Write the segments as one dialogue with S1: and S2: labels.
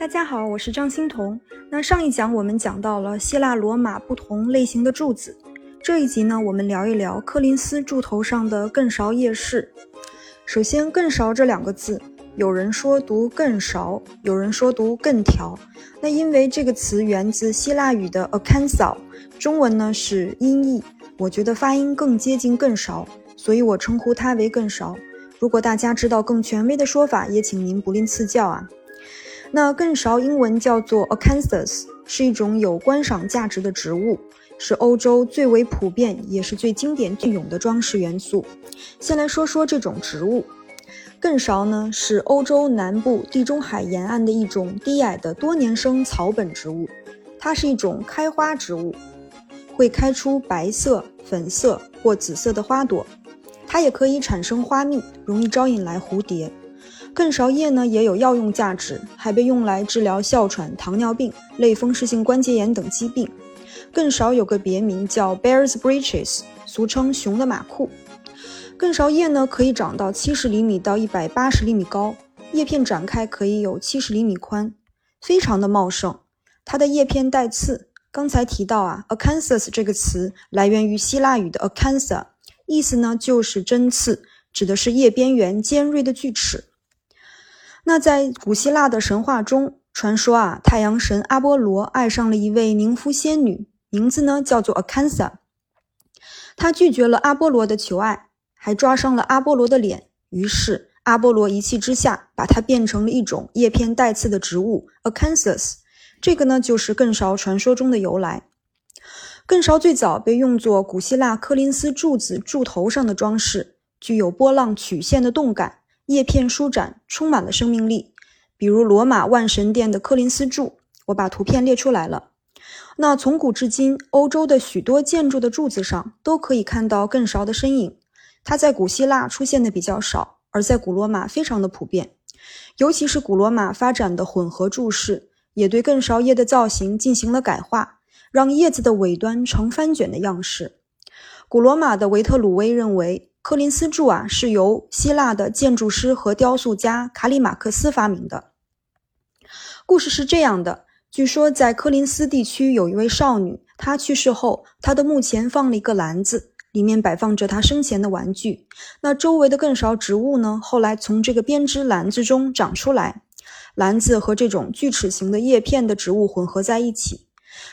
S1: 大家好，我是张欣彤。那上一讲我们讲到了希腊罗马不同类型的柱子，这一集呢，我们聊一聊柯林斯柱头上的更勺叶式。首先，更勺这两个字，有人说读更勺，有人说读更条。那因为这个词源自希腊语的 akansal，中文呢是音译，我觉得发音更接近更勺，所以我称呼它为更勺。如果大家知道更权威的说法，也请您不吝赐教啊。那更勺英文叫做 acanthus，是一种有观赏价值的植物，是欧洲最为普遍也是最经典隽永的装饰元素。先来说说这种植物，更勺呢是欧洲南部地中海沿岸的一种低矮的多年生草本植物，它是一种开花植物，会开出白色、粉色或紫色的花朵，它也可以产生花蜜，容易招引来蝴蝶。更勺叶呢也有药用价值，还被用来治疗哮喘、糖尿病、类风湿性关节炎等疾病。更勺有个别名叫 Bear's Breeches，俗称熊的马裤。更勺叶呢可以长到七十厘米到一百八十厘米高，叶片展开可以有七十厘米宽，非常的茂盛。它的叶片带刺。刚才提到啊，acanthus 这个词来源于希腊语的 acantha，意思呢就是针刺，指的是叶边缘尖锐的锯齿。那在古希腊的神话中，传说啊，太阳神阿波罗爱上了一位宁芙仙女，名字呢叫做 Acantha。他拒绝了阿波罗的求爱，还抓伤了阿波罗的脸。于是阿波罗一气之下，把它变成了一种叶片带刺的植物 Acanthus。这个呢，就是更勺传说中的由来。更勺最早被用作古希腊柯林斯柱子柱头上的装饰，具有波浪曲线的动感。叶片舒展，充满了生命力。比如罗马万神殿的柯林斯柱，我把图片列出来了。那从古至今，欧洲的许多建筑的柱子上都可以看到更勺的身影。它在古希腊出现的比较少，而在古罗马非常的普遍。尤其是古罗马发展的混合柱式，也对更勺叶的造型进行了改化，让叶子的尾端呈翻卷的样式。古罗马的维特鲁威认为。柯林斯柱啊，是由希腊的建筑师和雕塑家卡里马克斯发明的。故事是这样的：据说在柯林斯地区有一位少女，她去世后，她的墓前放了一个篮子，里面摆放着她生前的玩具。那周围的更少植物呢，后来从这个编织篮子中长出来，篮子和这种锯齿形的叶片的植物混合在一起。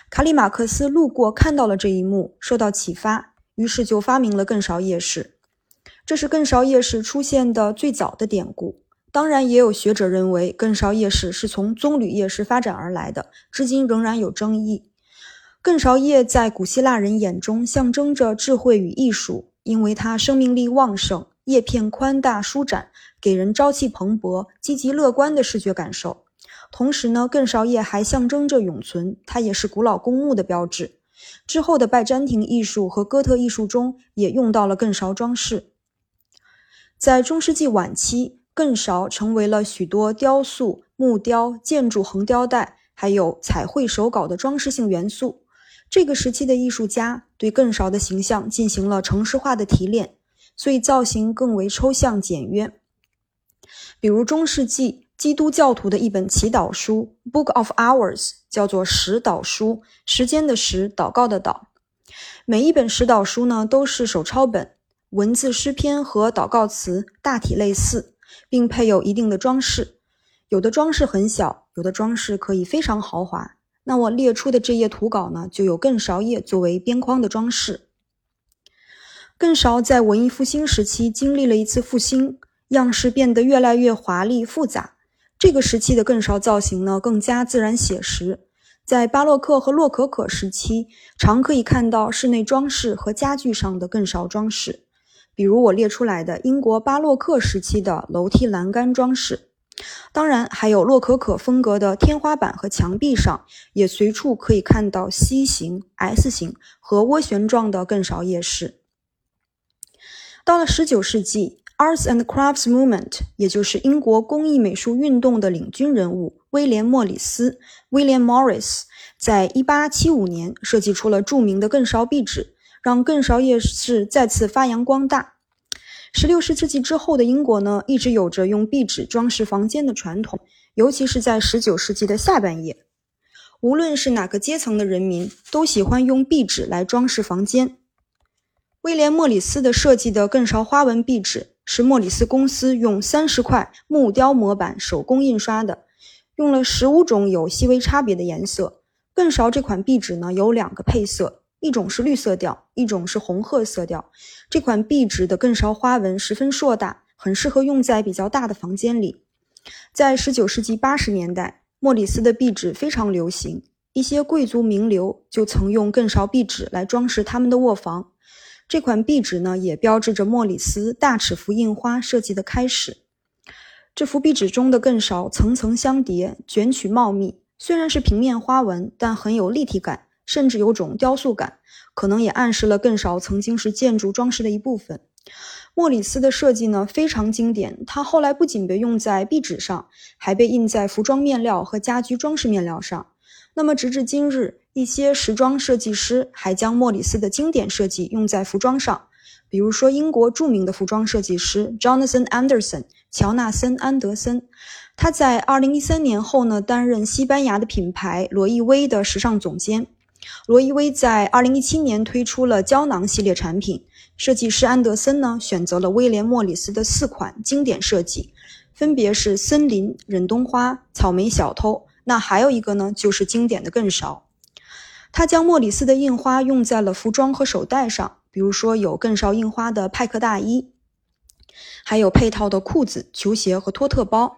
S1: 卡里马克斯路过看到了这一幕，受到启发，于是就发明了更少叶式。这是更勺叶市出现的最早的典故。当然，也有学者认为更勺叶市是从棕榈叶市发展而来的，至今仍然有争议。更勺叶在古希腊人眼中象征着智慧与艺术，因为它生命力旺盛，叶片宽大舒展，给人朝气蓬勃、积极乐观的视觉感受。同时呢，更勺叶还象征着永存，它也是古老公墓的标志。之后的拜占庭艺术和哥特艺术中也用到了更勺装饰。在中世纪晚期，更勺成为了许多雕塑、木雕、建筑横雕带，还有彩绘手稿的装饰性元素。这个时期的艺术家对更勺的形象进行了城市化的提炼，所以造型更为抽象简约。比如中世纪基督教徒的一本祈祷书《Book of Hours》，叫做十祷书，时间的时，祷告的祷。每一本十祷书呢，都是手抄本。文字诗篇和祷告词大体类似，并配有一定的装饰。有的装饰很小，有的装饰可以非常豪华。那我列出的这页图稿呢，就有更勺叶作为边框的装饰。更勺在文艺复兴时期经历了一次复兴，样式变得越来越华丽复杂。这个时期的更勺造型呢，更加自然写实。在巴洛克和洛可可时期，常可以看到室内装饰和家具上的更勺装饰。比如我列出来的英国巴洛克时期的楼梯栏杆装饰，当然还有洛可可风格的天花板和墙壁上，也随处可以看到 C 形、S 形和涡旋状的更勺叶式。到了19世纪，Arts and Crafts Movement，也就是英国工艺美术运动的领军人物威廉·莫里斯 （William Morris） 在1875年设计出了著名的更勺壁纸。让更勺叶式再次发扬光大。十六世纪之后的英国呢，一直有着用壁纸装饰房间的传统，尤其是在19世纪的下半叶，无论是哪个阶层的人民，都喜欢用壁纸来装饰房间。威廉·莫里斯的设计的更勺花纹壁纸是莫里斯公司用三十块木雕模板手工印刷的，用了十五种有细微差别的颜色。更勺这款壁纸呢有两个配色，一种是绿色调，一种是红褐色调。这款壁纸的更勺花纹十分硕大，很适合用在比较大的房间里。在十九世纪八十年代，莫里斯的壁纸非常流行，一些贵族名流就曾用更勺壁纸来装饰他们的卧房。这款壁纸呢，也标志着莫里斯大尺幅印花设计的开始。这幅壁纸中的更勺层层相叠，卷曲茂密，虽然是平面花纹，但很有立体感，甚至有种雕塑感，可能也暗示了更少曾经是建筑装饰的一部分。莫里斯的设计呢非常经典，它后来不仅被用在壁纸上，还被印在服装面料和家居装饰面料上。那么直至今日，一些时装设计师还将莫里斯的经典设计用在服装上，比如说英国著名的服装设计师 Jonathan Anderson 乔纳森·安德森，他在2013年后呢担任西班牙的品牌罗意威的时尚总监。罗意威在2017年推出了胶囊系列产品。设计师安德森呢，选择了威廉·莫里斯的四款经典设计，分别是森林、忍冬花、草莓小偷。那还有一个呢，就是经典的更勺。他将莫里斯的印花用在了服装和手袋上，比如说有更勺印花的派克大衣，还有配套的裤子、球鞋和托特包。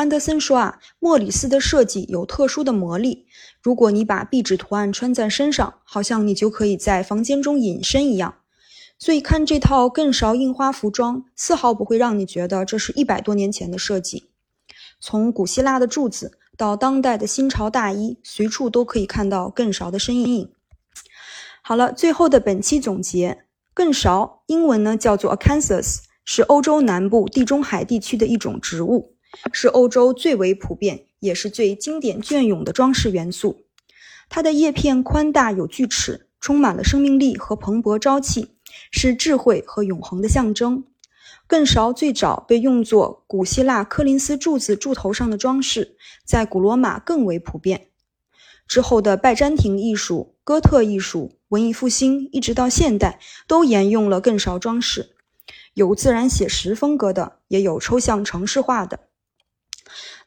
S1: 安德森说啊，莫里斯的设计有特殊的魔力，如果你把壁纸图案穿在身上，好像你就可以在房间中隐身一样。所以看这套更勺印花服装，丝毫不会让你觉得这是一百多年前的设计。从古希腊的柱子到当代的新潮大衣，随处都可以看到更勺的身影。好了，最后的本期总结：更勺英文呢叫做 Acanthus，是欧洲南部地中海地区的一种植物，是欧洲最为普遍也是最经典隽永的装饰元素。它的叶片宽大有锯齿，充满了生命力和蓬勃朝气。是智慧和永恒的象征。更勺最早被用作古希腊科林斯柱子柱头上的装饰，在古罗马更为普遍。之后的拜占庭艺术、哥特艺术、文艺复兴，一直到现代，都沿用了更勺装饰。有自然写实风格的，也有抽象城市化的。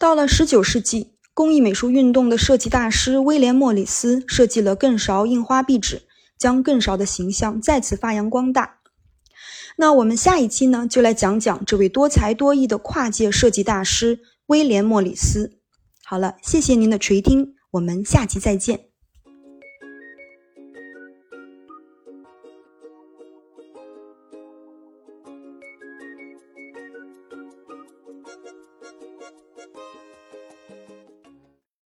S1: 到了十九世纪，工艺美术运动的设计大师威廉·莫里斯设计了更勺印花壁纸。将更勺的形象再次发扬光大。那我们下一期呢，就来讲讲这位多才多艺的跨界设计大师威廉·莫里斯。好了，谢谢您的垂听，我们下期再见。